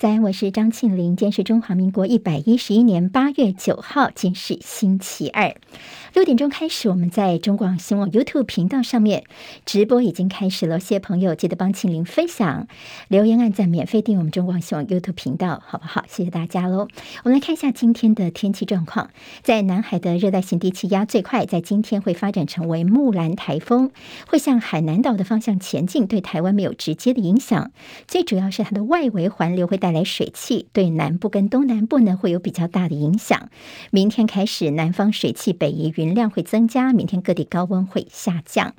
在，我是张庆玲。今天是中华民国一百一十一年八月九号，今是星期二。六点钟开始，我们在中广新闻 YouTube 频道上面直播已经开始了。谢谢朋友，记得帮庆玲分享、留言、按赞、免费订阅我们中广新闻 YouTube 频道，好不好？谢谢大家喽。我们来看一下今天的天气状况。在南海的热带性低气压最快在今天会发展成为木兰台风，会向海南岛的方向前进，对台湾没有直接的影响。最主要是它的外围环流会带带来水汽，对南部跟东南部呢会有比较大的影响。明天开始，南方水汽北移。云量会增加，明天各地高温会下降。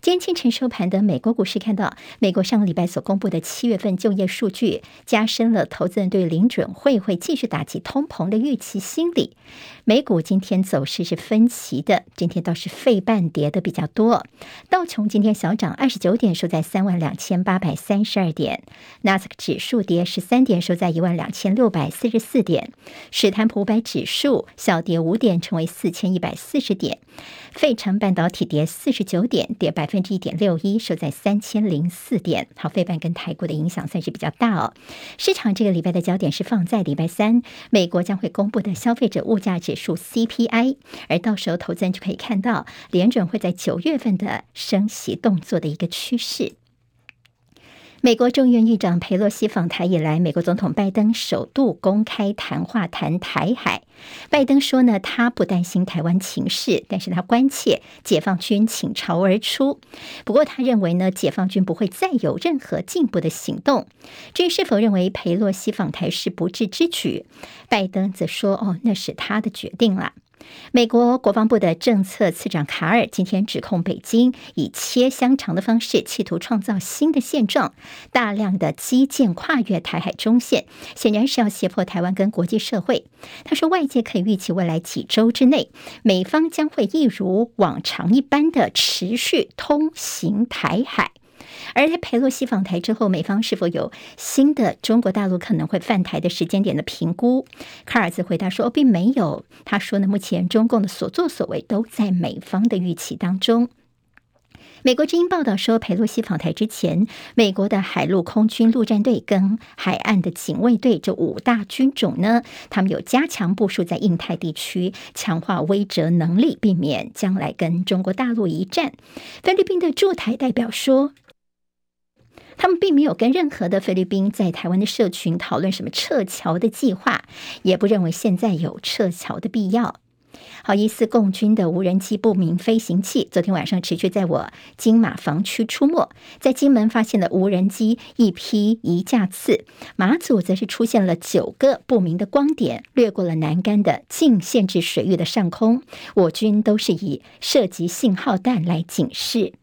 今天清晨收盘的美国股市看到，美国上个礼拜所公布的七月份就业数据，加深了投资人对联准会会继续打击通膨的预期心理。美股今天走势是分歧的，今天倒是费半跌的比较多。道琼今天小涨二十九点，收在三万两千八百三十二点；纳斯克指数跌十三点，收在一万两千六百四十四点；史坦普五百指数小跌五点，成为四千一百四十点；费城半导体跌四十九点，跌百分之一点六一，收在三千零四点。好，费半跟台股的影响算是比较大哦。市场这个礼拜的焦点是放在礼拜三，美国将会公布的消费者物价指数 CPI，而到时候投资人就可以看到联准会在九月份的升息动作的一个趋势。美国众院议长佩洛西访台以来，美国总统拜登首度公开谈话谈台海。拜登说呢，他不担心台湾情势，但是他关切解放军倾巢而出。不过他认为呢，解放军不会再有任何进步的行动。至于是否认为佩洛西访台是不智之举，拜登则说：“哦，那是他的决定了。”美国国防部的政策次长卡尔今天指控北京以切香肠的方式企图创造新的现状，大量的基建跨越台海中线，显然是要胁迫台湾跟国际社会。他说，外界可以预期未来几周之内，美方将会一如往常一般的持续通行台海。而在裴洛西访台之后，美方是否有新的中国大陆可能会犯台的时间点的评估？卡尔兹回答说：“，并没有。”他说呢，目前中共的所作所为都在美方的预期当中。美国之音报道说，裴洛西访台之前，美国的海陆空军陆战队跟海岸的警卫队这五大军种呢，他们有加强部署在印太地区，强化威慑能力，避免将来跟中国大陆一战。菲律宾的驻台代表说。他们并没有跟任何的菲律宾在台湾的社群讨论什么撤侨的计划，也不认为现在有撤侨的必要。好，疑似共军的无人机不明飞行器，昨天晚上持续在我金马防区出没，在金门发现了无人机一批一架次，马祖则是出现了九个不明的光点，掠过了南竿的禁限制水域的上空，我军都是以射击信号弹来警示。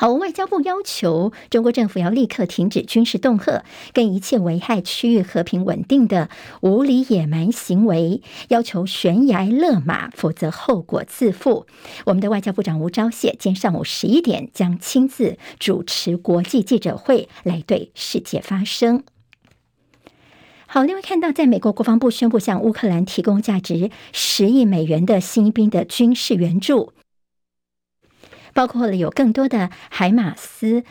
好，外交部要求中国政府要立刻停止军事恫吓跟一切危害区域和平稳定的无理野蛮行为，要求悬崖勒马，否则后果自负。我们的外交部长吴钊燮今天上午十一点将亲自主持国际记者会，来对世界发声。好，另外看到，在美国国防部宣布向乌克兰提供价值十亿美元的新兵的军事援助。包括了有更多的海马斯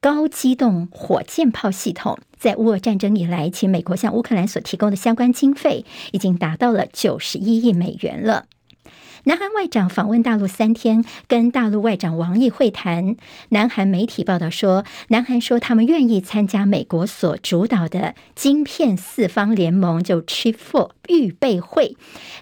高机动火箭炮系统，在乌俄战争以来，其美国向乌克兰所提供的相关经费已经达到了九十一亿美元了。南韩外长访问大陆三天，跟大陆外长王毅会谈。南韩媒体报道说，南韩说他们愿意参加美国所主导的晶片四方联盟，就 Chip Four 预备会。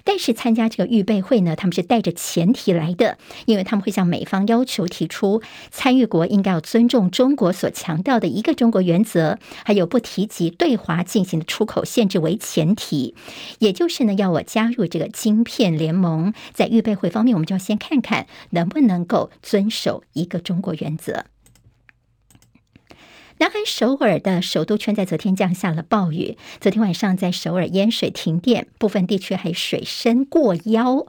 但是参加这个预备会呢，他们是带着前提来的，因为他们会向美方要求提出，参与国应该要尊重中国所强调的一个中国原则，还有不提及对华进行的出口限制为前提。也就是呢，要我加入这个晶片联盟，在预备会方面，我们就要先看看能不能够遵守一个中国原则。南韩首尔的首都圈在昨天降下了暴雨，昨天晚上在首尔淹水停电，部分地区还水深过腰，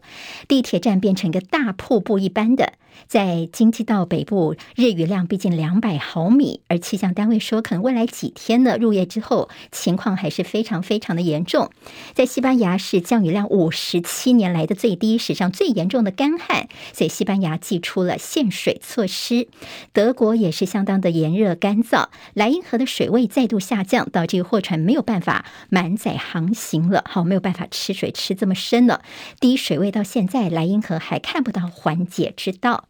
地铁站变成一个大瀑布一般的。在京畿道北部，日雨量逼近两百毫米，而气象单位说，可能未来几天呢，入夜之后情况还是非常非常的严重。在西班牙是降雨量五十七年来的最低，史上最严重的干旱，所以西班牙祭出了限水措施。德国也是相当的炎热干燥，莱茵河的水位再度下降，导致货船没有办法满载航行了，好，没有办法吃水吃这么深了，低水位到现在莱茵河还看不到缓解之道。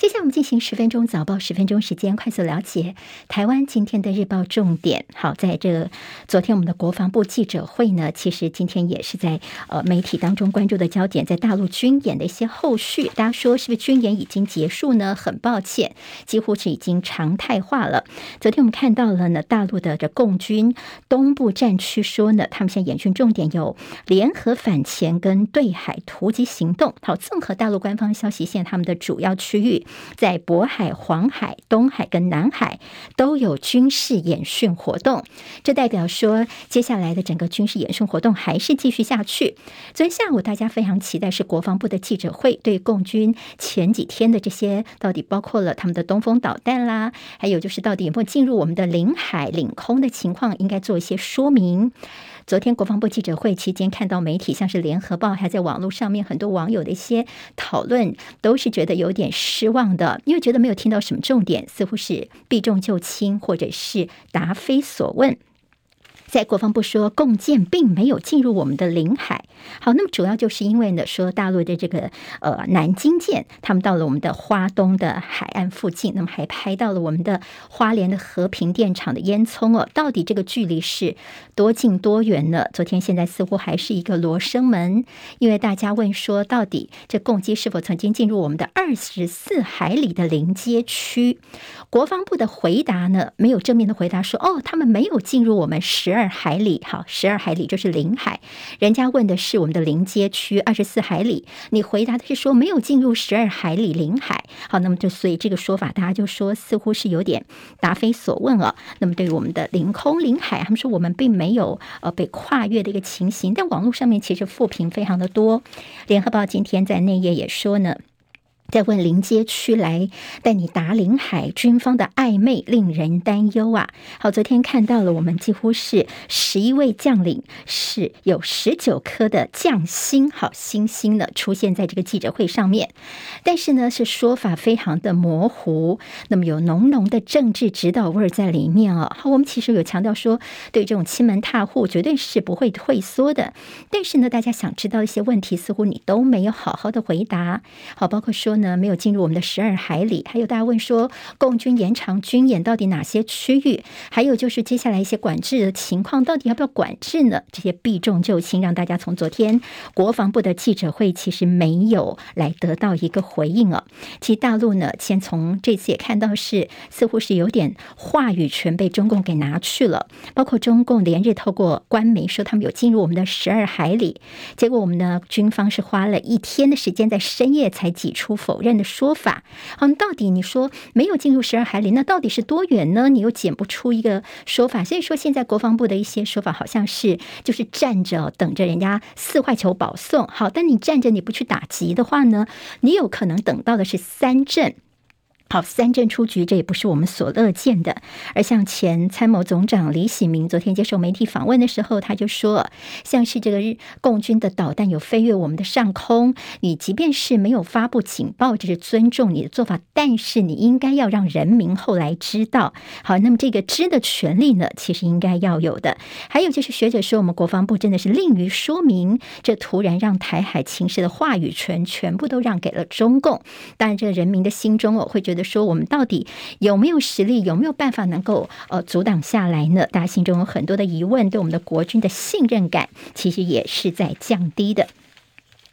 接下来我们进行十分钟早报，十分钟时间快速了解台湾今天的日报重点。好，在这昨天我们的国防部记者会呢，其实今天也是在呃媒体当中关注的焦点，在大陆军演的一些后续。大家说是不是军演已经结束呢？很抱歉，几乎是已经常态化了。昨天我们看到了呢，大陆的这共军东部战区说呢，他们现在演训重点有联合反潜跟对海突击行动。好，综合大陆官方消息，现在他们的主要区域。在渤海、黄海、东海跟南海都有军事演训活动，这代表说接下来的整个军事演训活动还是继续下去。昨天下午大家非常期待是国防部的记者会，对共军前几天的这些到底包括了他们的东风导弹啦，还有就是到底有没有进入我们的领海、领空的情况，应该做一些说明。昨天国防部记者会期间，看到媒体像是联合报，还在网络上面很多网友的一些讨论，都是觉得有点失望的，因为觉得没有听到什么重点，似乎是避重就轻，或者是答非所问。在国防部说，共建并没有进入我们的领海。好，那么主要就是因为呢，说大陆的这个呃南京舰，他们到了我们的花东的海岸附近，那么还拍到了我们的花莲的和平电厂的烟囱哦。到底这个距离是多近多远呢？昨天现在似乎还是一个罗生门，因为大家问说，到底这共机是否曾经进入我们的二十四海里的临街区？国防部的回答呢，没有正面的回答说，哦，他们没有进入我们十二。二海里，好，十二海里就是领海。人家问的是我们的临街区二十四海里，你回答的是说没有进入十二海里领海。好，那么就所以这个说法，大家就说似乎是有点答非所问了。那么对于我们的领空领海，他们说我们并没有呃被跨越的一个情形。但网络上面其实负评非常的多。联合报今天在内页也说呢。在问临街区来带你打领海，军方的暧昧令人担忧啊！好，昨天看到了，我们几乎是十一位将领是有十九颗的将星，好星星呢出现在这个记者会上面，但是呢是说法非常的模糊，那么有浓浓的政治指导味在里面啊！好，我们其实有强调说，对这种欺门踏户绝对是不会退缩的，但是呢，大家想知道一些问题，似乎你都没有好好的回答，好，包括说。呢，没有进入我们的十二海里。还有大家问说，共军延长军演到底哪些区域？还有就是接下来一些管制的情况，到底要不要管制呢？这些避重就轻，让大家从昨天国防部的记者会其实没有来得到一个回应啊。其实大陆呢，先从这次也看到是似乎是有点话语权被中共给拿去了，包括中共连日透过官媒说他们有进入我们的十二海里，结果我们的军方是花了一天的时间，在深夜才挤出。否认的说法，嗯，到底你说没有进入十二海里，那到底是多远呢？你又剪不出一个说法，所以说现在国防部的一些说法好像是就是站着等着人家四坏球保送，好，但你站着你不去打击的话呢，你有可能等到的是三振。好，三振出局，这也不是我们所乐见的。而像前参谋总长李喜明昨天接受媒体访问的时候，他就说，像是这个日共军的导弹有飞越我们的上空，你即便是没有发布警报，这是尊重你的做法，但是你应该要让人民后来知道。好，那么这个知的权利呢，其实应该要有的。还有就是学者说，我们国防部真的是吝于说明，这突然让台海情势的话语权全部都让给了中共。当然，这个人民的心中哦，会觉得。说我们到底有没有实力，有没有办法能够呃阻挡下来呢？大家心中有很多的疑问，对我们的国军的信任感其实也是在降低的。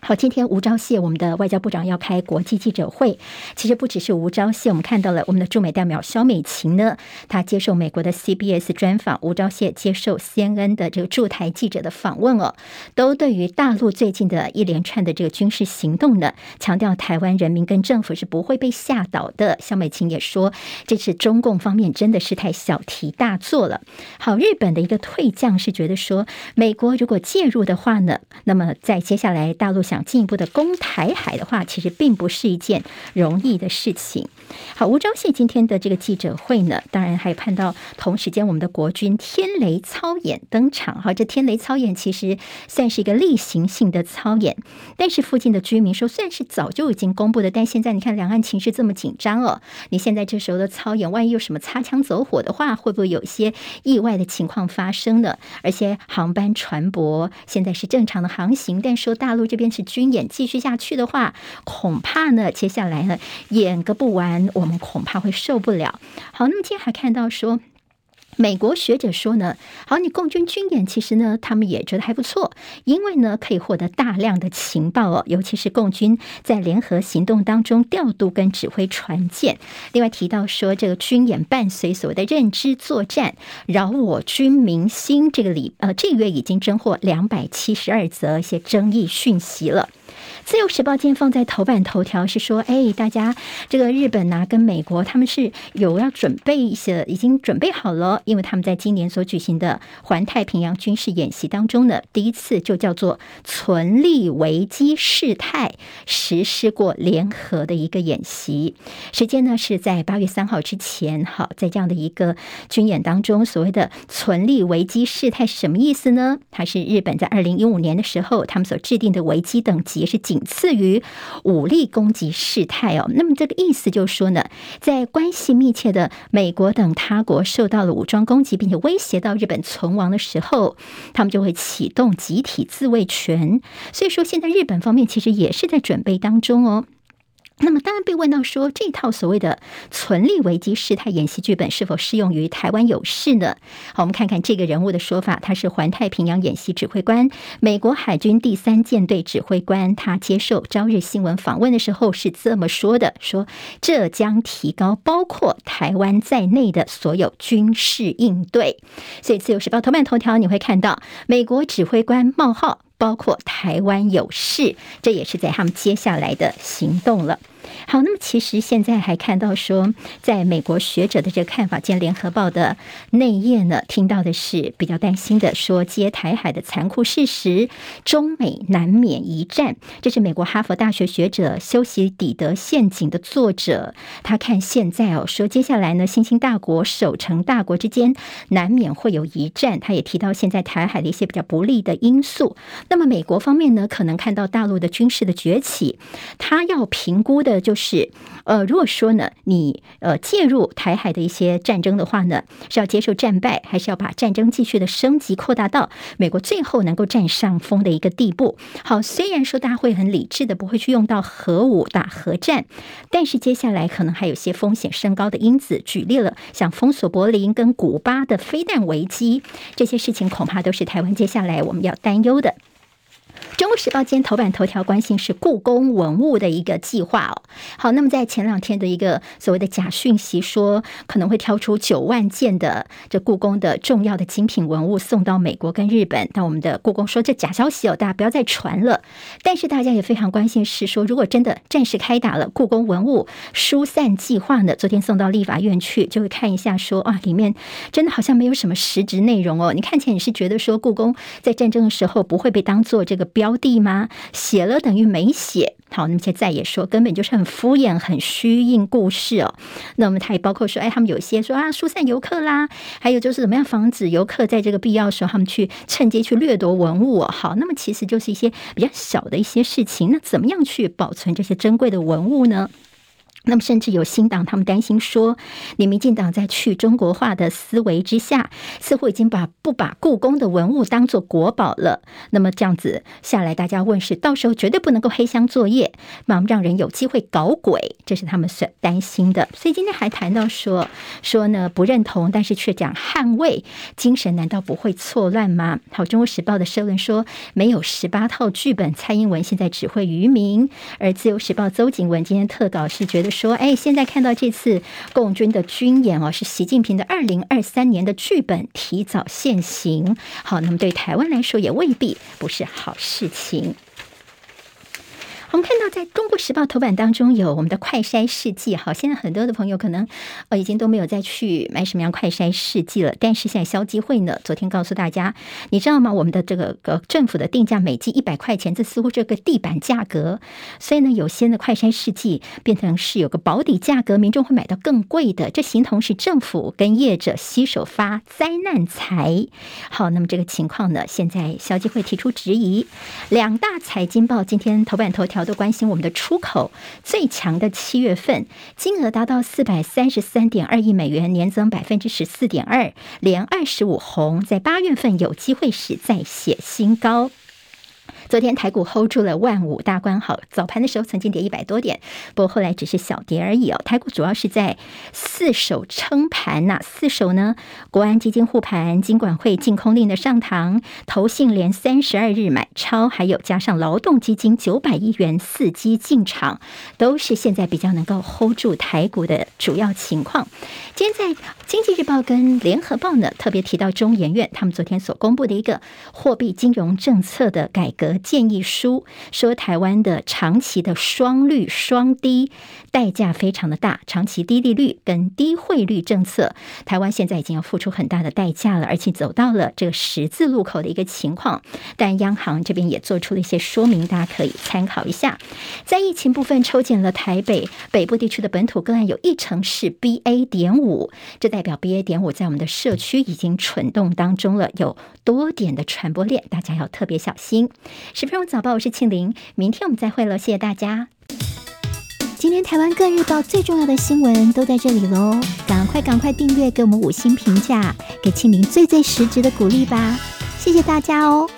好，今天吴钊燮，我们的外交部长要开国际记者会。其实不只是吴钊燮，我们看到了我们的驻美代表肖美琴呢，她接受美国的 CBS 专访，吴钊燮接受 CNN 的这个驻台记者的访问哦，都对于大陆最近的一连串的这个军事行动呢，强调台湾人民跟政府是不会被吓倒的。肖美琴也说，这次中共方面真的是太小题大做了。好，日本的一个退将是觉得说，美国如果介入的话呢，那么在接下来大陆想。进一步的攻台海的话，其实并不是一件容易的事情。好，吴钊燮今天的这个记者会呢，当然还看到同时间我们的国军天雷操演登场。哈，这天雷操演其实算是一个例行性的操演，但是附近的居民说，虽然是早就已经公布的，但现在你看两岸情势这么紧张哦，你现在这时候的操演，万一有什么擦枪走火的话，会不会有一些意外的情况发生呢？而且航班船舶现在是正常的航行，但说大陆这边是军演继续下去的话，恐怕呢，接下来呢演个不完，我们恐怕会受不了。好，那么今天还看到说。美国学者说呢，好，你共军军演其实呢，他们也觉得还不错，因为呢可以获得大量的情报哦，尤其是共军在联合行动当中调度跟指挥船舰。另外提到说，这个军演伴随所谓的认知作战，扰我军民心。这个里呃，这个月已经侦获两百七十二则一些争议讯息了。自由时报今天放在头版头条是说，哎，大家这个日本呐、啊、跟美国他们是有要准备一些，已经准备好了，因为他们在今年所举行的环太平洋军事演习当中呢，第一次就叫做存立危机事态实施过联合的一个演习，时间呢是在八月三号之前。好，在这样的一个军演当中，所谓的存立危机事态是什么意思呢？它是日本在二零一五年的时候，他们所制定的危机等级是仅次于武力攻击事态哦，那么这个意思就是说呢，在关系密切的美国等他国受到了武装攻击，并且威胁到日本存亡的时候，他们就会启动集体自卫权。所以说，现在日本方面其实也是在准备当中哦。那么，当然被问到说，这套所谓的存立危机事态演习剧本是否适用于台湾有事呢？好，我们看看这个人物的说法，他是环太平洋演习指挥官，美国海军第三舰队指挥官。他接受朝日新闻访问的时候是这么说的：说这将提高包括台湾在内的所有军事应对。所以，《自由时报》头版头条你会看到美国指挥官冒号。包括台湾有事，这也是在他们接下来的行动了。好，那么其实现在还看到说，在美国学者的这个看法，见联合报的内页呢，听到的是比较担心的，说接台海的残酷事实，中美难免一战。这是美国哈佛大学学者修昔底德陷阱的作者，他看现在哦，说接下来呢，新兴大国、守成大国之间难免会有一战。他也提到现在台海的一些比较不利的因素。那么美国方面呢，可能看到大陆的军事的崛起，他要评估的就是，呃，如果说呢，你呃介入台海的一些战争的话呢，是要接受战败，还是要把战争继续的升级扩大到美国最后能够占上风的一个地步？好，虽然说大家会很理智的不会去用到核武打核战，但是接下来可能还有些风险升高的因子。举例了，像封锁柏林跟古巴的飞弹危机，这些事情恐怕都是台湾接下来我们要担忧的。中国时报今天头版头条关心是故宫文物的一个计划哦。好，那么在前两天的一个所谓的假讯息说，可能会挑出九万件的这故宫的重要的精品文物送到美国跟日本。那我们的故宫说这假消息哦，大家不要再传了。但是大家也非常关心是说，如果真的战事开打了，故宫文物疏散计划呢，昨天送到立法院去，就会看一下说啊，里面真的好像没有什么实质内容哦。你看起来你是觉得说故宫在战争的时候不会被当做这个标。地吗？写了等于没写。好，那么现在也说根本就是很敷衍、很虚应故事哦。那么他也包括说，哎，他们有些说啊，疏散游客啦，还有就是怎么样防止游客在这个必要时候他们去趁机去掠夺文物哦。好，那么其实就是一些比较小的一些事情。那怎么样去保存这些珍贵的文物呢？那么，甚至有新党，他们担心说，你民进党在去中国化的思维之下，似乎已经把不把故宫的文物当作国宝了。那么这样子下来，大家问是，到时候绝对不能够黑箱作业，那么让人有机会搞鬼，这是他们所担心的。所以今天还谈到说，说呢不认同，但是却讲捍卫精神，难道不会错乱吗？好，《中国时报》的社论说，没有十八套剧本，蔡英文现在只会愚民。而《自由时报》邹景文今天特稿是觉得。说，哎，现在看到这次共军的军演哦，是习近平的二零二三年的剧本提早现行。好，那么对台湾来说也未必不是好事情。我们看到在中国时报头版当中有我们的快筛试剂，好，现在很多的朋友可能呃已经都没有再去买什么样快筛试剂了。但是现在消基会呢，昨天告诉大家，你知道吗？我们的这个呃政府的定价每剂一百块钱，这似乎这个地板价格，所以呢，有些的快筛试剂变成是有个保底价格，民众会买到更贵的。这形同是政府跟业者携手发灾难财。好，那么这个情况呢，现在消基会提出质疑。两大财经报今天头版头条。都关心我们的出口最强的七月份金额达到四百三十三点二亿美元，年增百分之十四点二，连二十五红，在八月份有机会时再写新高。昨天台股 hold 住了万五大关，好，早盘的时候曾经跌一百多点，不过后来只是小跌而已哦。台股主要是在四手撑盘呐，四手呢，国安基金护盘，金管会净空令的上膛，投信连三十二日买超，还有加上劳动基金九百亿元伺机进场，都是现在比较能够 hold 住台股的主要情况。今天在经济日报跟联合报呢，特别提到中研院他们昨天所公布的一个货币金融政策的改革。建议书说，台湾的长期的双率双低代价非常的大，长期低利率跟低汇率政策，台湾现在已经要付出很大的代价了，而且走到了这个十字路口的一个情况。但央行这边也做出了一些说明，大家可以参考一下。在疫情部分，抽检了台北北部地区的本土个案，有一成是 BA 点五，这代表 BA 点五在我们的社区已经蠢动当中了，有多点的传播链，大家要特别小心。十分钟早报，我是庆玲，明天我们再会喽，谢谢大家。今天台湾各日报最重要的新闻都在这里喽，赶快赶快订阅，给我们五星评价，给庆玲最最实质的鼓励吧，谢谢大家哦。